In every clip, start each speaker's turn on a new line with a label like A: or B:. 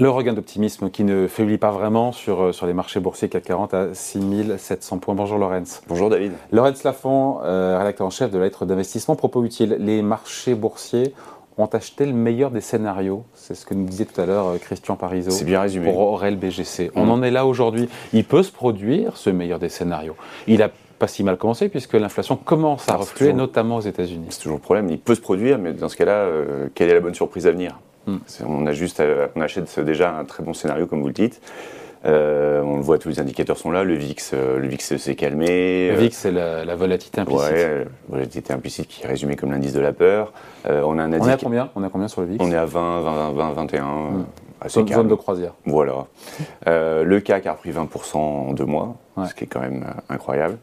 A: Le regain d'optimisme qui ne faiblit pas vraiment sur, euh, sur les marchés boursiers CAC 40 à 6700 points. Bonjour Lorenz.
B: Bonjour David.
A: Lorenz Lafont, euh, rédacteur en chef de la lettre d'investissement. Propos utile, les marchés boursiers ont acheté le meilleur des scénarios. C'est ce que nous disait tout à l'heure euh, Christian Parizeau.
B: C'est bien résumé.
A: Pour Aurel BGC. On mm. en est là aujourd'hui. Il peut se produire ce meilleur des scénarios. Il a pas si mal commencé puisque l'inflation commence à refluer, notamment aux États-Unis.
B: C'est toujours le problème. Il peut se produire, mais dans ce cas-là, quelle est la bonne surprise à venir? Hmm. On, a juste, on achète déjà un très bon scénario, comme vous le dites. Euh, on le voit, tous les indicateurs sont là. Le VIX, euh, le VIX s'est calmé.
A: Le VIX, c'est la, volatilité implicite.
B: Ouais, la volatilité implicite qui est résumée comme l'indice de la peur.
A: Euh, on, a un on est à combien? On est combien sur le VIX?
B: On est à 20, 20, 20 21.
A: Assez zone, zone de croisière.
B: Voilà. le CAC a repris 20% en deux mois, ce qui est quand même incroyable.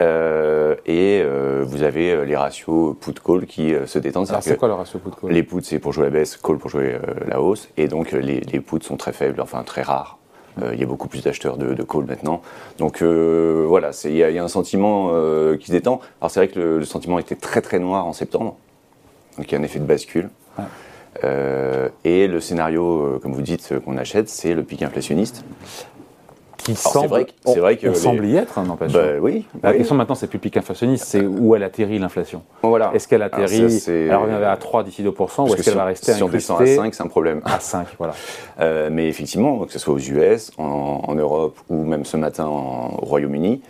B: Euh, et euh, vous avez euh, les ratios put-call qui se détendent.
A: c'est quoi le ratio put-call
B: Les puts, c'est pour jouer la baisse, call pour jouer la hausse. Et donc, les, les puts sont très faibles, enfin très rares. Il y a beaucoup plus d'acheteurs de, de, call maintenant. Donc voilà, il y, y, a un sentiment qui se détend. Alors c'est vrai que le, sentiment était très très noir en septembre. Donc il y a un effet de bascule. Et le scénario, comme vous dites, qu'on achète, c'est le pic inflationniste
A: c'est vrai, vrai que on semble y être, hein, n'empêche.
B: Bah, oui.
A: La question maintenant, c'est plus pic inflationniste, c'est où elle atterrit l'inflation.
B: Voilà.
A: Est-ce qu'elle atterrit, elle revient à 3 d'ici 2%, ou est-ce qu'elle va rester
B: Si on descend à 5, c'est un problème.
A: À 5, voilà.
B: Euh, mais effectivement, que ce soit aux US, en, Europe, ou même ce matin au Royaume-Uni,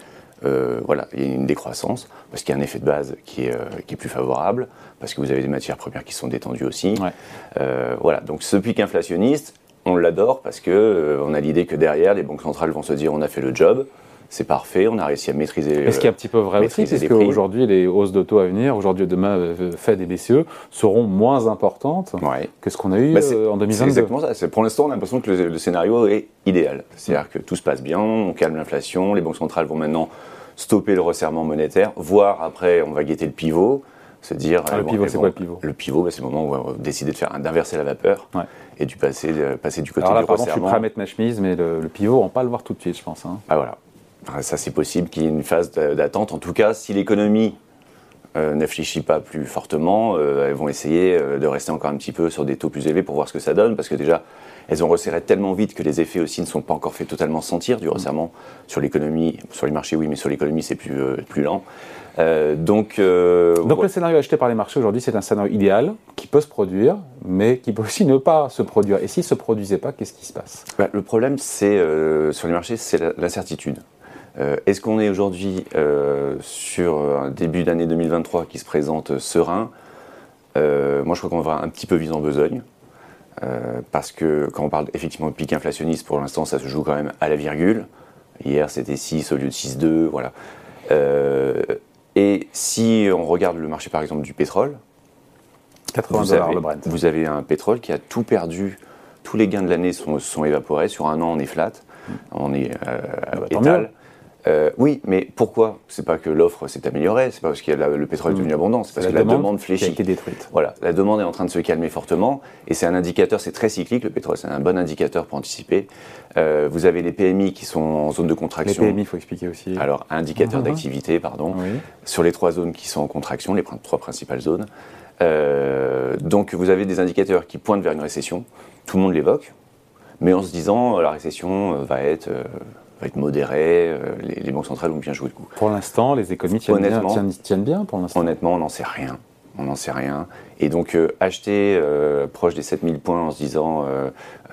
B: euh, voilà, il y a une décroissance, parce qu'il y a un effet de base qui est, euh, qui est plus favorable, parce que vous avez des matières premières qui sont détendues aussi. voilà, donc ce pic inflationniste, on l'adore parce que euh, on a l'idée que derrière, les banques centrales vont se dire on a fait le job, c'est parfait, on a réussi à maîtriser.
A: Est-ce qu'il y a un petit peu vrai aussi, parce qu'aujourd'hui, les hausses d'auto à venir, aujourd'hui et demain, euh, Fed et BCE, seront moins importantes que ce qu'on a eu bah, euh, en 2022 C'est
B: exactement ça. Pour l'instant, on a l'impression que le, scénario est idéal. C'est-à-dire que tout se passe bien, on calme l'inflation, les banques centrales vont maintenant stopper le resserrement monétaire, voire après, on va guetter le pivot se dire.
A: Ah, le pivot, c'est quoi le pivot
B: Le pivot, bah, c'est le moment où on va décider de faire d'inverser la vapeur et du passer, passer du côté
A: Alors là,
B: du
A: pardon, Je suis prêt à mettre ma chemise, mais le, pivot, on va pas le voir tout de suite, je pense. Hein.
B: Ah voilà. Ça, c'est possible qu'il y ait une phase d'attente. En tout cas, si l'économie euh, ne fléchit pas plus fortement, euh, elles vont essayer euh, de rester encore un petit peu sur des taux plus élevés pour voir ce que ça donne, parce que déjà, elles ont resserré tellement vite que les effets aussi ne sont pas encore fait totalement sentir du resserrement sur l'économie, sur les marchés oui, mais sur l'économie c'est plus, plus lent. donc,
A: donc le scénario acheté par les marchés aujourd'hui, c'est un scénario idéal qui peut se produire, mais qui peut aussi ne pas se produire. Et s'il ne se produisait pas, qu'est-ce qui se passe?
B: Bah, Le problème, c'est sur les marchés, c'est l'incertitude. Euh, est-ce qu'on est aujourd'hui euh, sur un début d'année 2023 qui se présente serein? Euh, Moi, je crois qu'on va un petit peu vise en besogne. parce que quand on parle effectivement de pic inflationniste, pour l'instant, ça se joue quand même à la virgule. Hier, c'était 6 au lieu de 6,2. Voilà. et si on regarde le marché, par exemple, du pétrole,
A: 80 vous, avez, le Brent.
B: vous avez un pétrole qui a tout perdu. Tous les gains de l'année sont, sont, évaporés. Sur un an, on est flat. On est euh,
A: ah bah, étal.
B: Euh, oui, mais pourquoi? C'est pas que l'offre s'est améliorée, c'est pas parce que le pétrole est devenu mm. abondant, c'est parce que la demande fléchit.
A: Qui a été détruite.
B: Voilà, la demande est en train de se calmer fortement, et c'est un indicateur, c'est très cyclique, le pétrole, c'est un bon indicateur pour anticiper. Euh, vous avez les PMI qui sont en zone de contraction.
A: Les PMI, il faut expliquer aussi.
B: Alors, indicateur ah. d'activité, pardon, sur les trois zones qui sont en contraction, les trois principales zones. Euh, donc, vous avez des indicateurs qui pointent vers une récession, tout le monde l'évoque, mais en se disant, la récession va être va être modéré, euh, les, banques centrales vont bien jouer le coup.
A: Pour l'instant, les économies tiennent, bien, tiennent, bien pour l'instant
B: Honnêtement, on n'en sait rien. On n'en sait rien. Et donc, euh, acheter euh, proche des 7000 points en se disant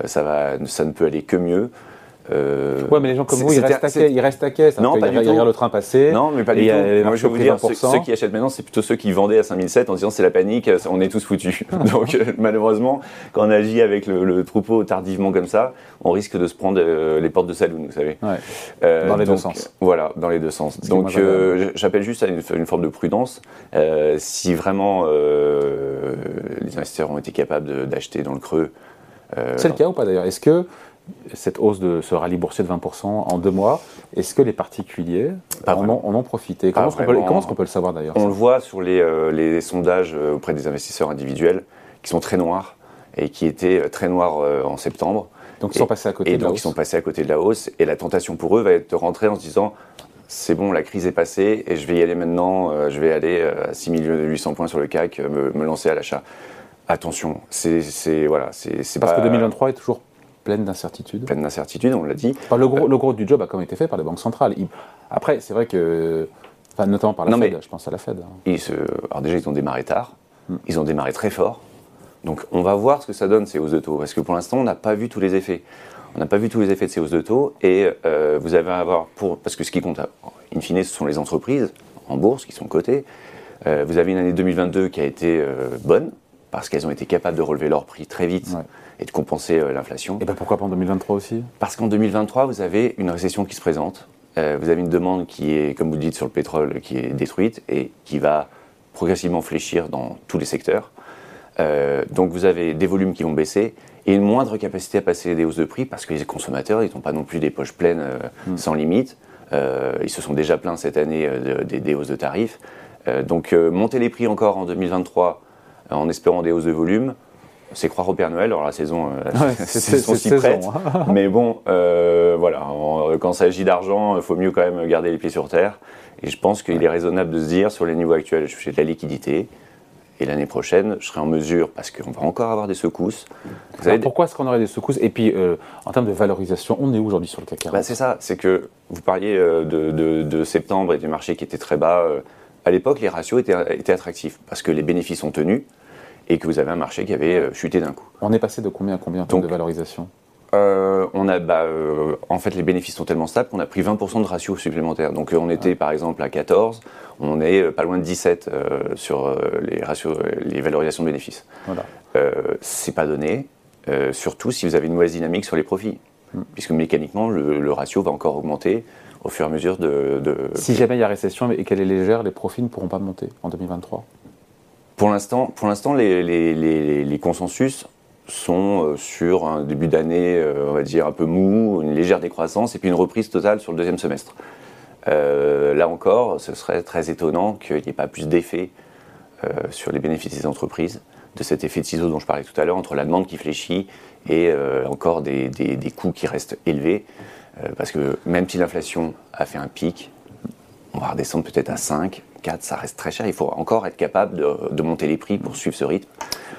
B: ça, va, ça ne peut aller que mieux,
A: euh, ouais, mais les gens comme vous, ils restent, à ils restent à caisse.
B: Non, pas
A: du tout. le train passer.
B: Non, mais pas du tout. Moi, je vais vous dire, ceux, qui achètent maintenant, c'est plutôt ceux qui vendaient à 5007 en disant c'est la panique, on est tous foutus. Donc, euh, malheureusement, quand on agit avec le, troupeau tardivement comme ça, on risque de se prendre euh, les portes de saloon, vous savez.
A: Ouais. dans les deux sens.
B: Voilà, dans les deux sens. donc, j'appelle juste à une, une, forme de prudence. si vraiment les investisseurs ont été capables d'acheter dans le creux.
A: c'est le cas ou pas d'ailleurs? Est-ce que cette hausse de ce rallye boursier de 20% en deux mois, est-ce que les particuliers en ont, profité? Comment est-ce qu'on peut, le savoir d'ailleurs
B: On le voit sur les, euh, sondages euh, auprès des investisseurs individuels qui sont très noirs et qui étaient euh, très noirs en septembre.
A: Donc ils sont passés à côté
B: et
A: de la
B: donc
A: hausse.
B: ils sont passés à côté de la hausse et la tentation pour eux va être de rentrer en se disant c'est bon, la crise est passée et je vais y aller maintenant, je vais aller à 6 800 points sur le CAC, me, lancer à l'achat. Attention, c'est voilà, c'est
A: parce que 2023 est toujours pleine d'incertitudes.
B: Pleine d'incertitudes, on l'a dit.
A: le, gros, le, gros, du job a quand même été fait par les banques centrales. Après, c'est vrai que, enfin, notamment par la Fed, je pense à la Fed.
B: Ils se, alors déjà, ils ont démarré tard, hmm. ils ont démarré très fort. Donc on va voir ce que ça donne ces hausses de taux, parce que pour l'instant, on n'a pas vu tous les effets. On n'a pas vu tous les effets de ces hausses de taux, et euh, vous avez à avoir, pour, parce que ce qui compte, in fine, ce sont les entreprises en bourse qui sont cotées. Euh, vous avez une année 2022 qui a été euh, bonne, parce qu'elles ont été capables de relever leur prix très vite et de compenser l'inflation.
A: Et ben pourquoi pas en 2023 aussi?
B: Parce qu'en 2023, vous avez une récession qui se présente. vous avez une demande qui est, comme vous le dites, sur le pétrole, qui est détruite et qui va progressivement fléchir dans tous les secteurs. donc vous avez des volumes qui vont baisser et une moindre capacité à passer des hausses de prix parce que les consommateurs, ils n'ont pas non plus des poches pleines euh, hmm. sans limite. Euh, ils se sont déjà plaints cette année euh, des hausses de tarifs. donc monter les prix encore en 2023 en espérant des hausses de volume, c'est croire au Père Noël. Alors la saison, c'est si prête. Hein. mais bon, voilà, quand il s'agit d'argent, il faut mieux quand même garder les pieds sur terre. Et je pense qu'il est raisonnable de se dire, sur les niveaux actuels, je fais de la liquidité, et l'année prochaine, je serai en mesure, parce qu'on va encore avoir des secousses.
A: pourquoi est-ce qu'on aurait des secousses Et puis, euh, en termes de valorisation, on est où aujourd'hui sur le CAC 40
B: bah, C'est ça, c'est que vous parliez euh, de, septembre et du marché qui était très bas. Euh, à l'époque, les ratios étaient, étaient, attractifs, parce que les bénéfices sont tenus et que vous avez un marché qui avait chuté d'un coup.
A: On est passé de combien à combien en termes de valorisation
B: on a, bah, en fait, les bénéfices sont tellement stables qu'on a pris 20% de ratio supplémentaire. Donc, on était ah. par exemple à 14, on est euh, pas loin de 17 euh, sur euh, les ratios, les valorisations de bénéfices. Voilà. c'est pas donné, surtout si vous avez une mauvaise dynamique sur les profits, hmm. puisque mécaniquement le, ratio va encore augmenter au fur et à mesure de.
A: Si jamais il y a récession et qu'elle est légère, les profits ne pourront pas monter en 2023.
B: Pour l'instant, pour l'instant, les, les, consensus sont sur un début d'année, on va dire un peu mou, une légère décroissance et puis une reprise totale sur le deuxième semestre. Euh, là encore, ce serait très étonnant qu'il n'y ait pas plus d'effet euh, sur les bénéfices des entreprises, de cet effet de ciseau dont je parlais tout à l'heure, entre la demande qui fléchit et euh, encore des, des, coûts qui restent élevés. Parce que même si l'inflation a fait un pic, on va redescendre peut-être à 5, 4, ça reste très cher. Il faut encore être capable de, monter les prix pour suivre ce rythme.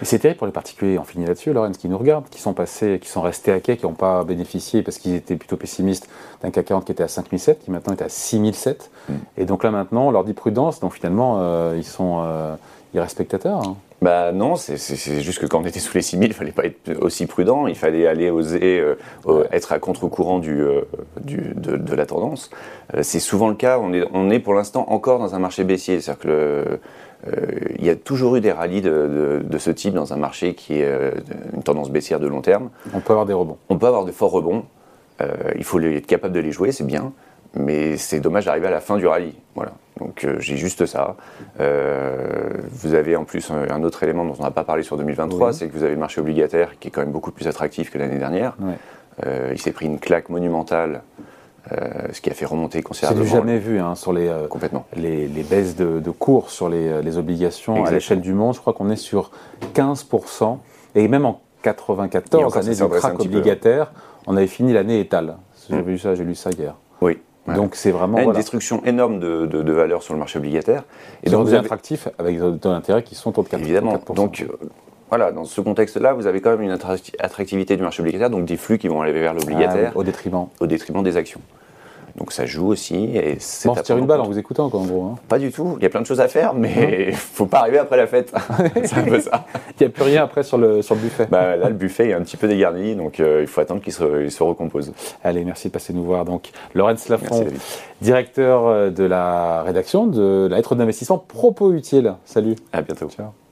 A: Et c'est terrible pour les particuliers, on finit là-dessus, Laurence, qui nous regardent, qui sont passés, qui sont restés à quai, qui n'ont pas bénéficié parce qu'ils étaient plutôt pessimistes d'un CAC 40 qui était à 5007, qui maintenant est à 6007. Mm. Et donc là maintenant, on leur dit prudence, donc finalement, euh, ils sont euh, irrespectateurs. Hein.
B: Bah non, c'est juste que quand on était sous les 6000, il fallait pas être aussi prudent, il fallait aller oser euh, être à contre-courant du, euh, du, de, la tendance. Euh, c'est souvent le cas, on est, on est pour l'instant encore dans un marché baissier, c'est-à-dire que il y a toujours eu des rallyes de, de, ce type dans un marché qui est une tendance baissière de long terme.
A: On peut avoir des rebonds.
B: On peut avoir de forts rebonds, il faut être capable de les jouer, c'est bien mais c'est dommage d'arriver à la fin du rallye. Voilà. Donc euh, j'ai juste ça. Euh, vous avez en plus un, autre élément dont on n'a pas parlé sur 2023, c'est que vous avez le marché obligataire qui est quand même beaucoup plus attractif que l'année dernière. Euh, il s'est pris une claque monumentale, ce qui a fait remonter considérablement.
A: C'est jamais vu hein, sur les,
B: Complètement.
A: les, baisses de, cours sur les, obligations à l'échelle du monde. Je crois qu'on est sur 15%. Et même en 94, année du crack obligataire, on avait fini l'année étale. J'ai vu ça, j'ai lu ça hier.
B: Oui,
A: donc c'est vraiment
B: une destruction énorme de, de, valeur sur le marché obligataire.
A: Et donc vous avez... attractif avec des taux d'intérêt qui sont autour de 4%.
B: Évidemment. Donc euh, voilà, dans ce contexte-là, vous avez quand même une attractivité du marché obligataire, donc des flux qui vont aller vers l'obligataire.
A: Ah au détriment.
B: Au détriment des actions. Donc ça joue aussi. Et
A: bon, on se tire une balle en vous écoutant, quoi, en gros. Hein.
B: Pas du tout. Il y a plein de choses à faire, mais il ne faut pas arriver après la fête. c'est un peu ça.
A: Il n'y a plus rien après sur le, sur le buffet.
B: Bah, là, le buffet est un petit peu dégarni, donc euh, il faut attendre qu'il se, se, recompose.
A: Allez, merci de passer nous voir. Donc, Laurence Lafont, directeur euh, de la rédaction de la lettre d'investissement Propos Utile. Salut.
B: À bientôt.
A: Ciao.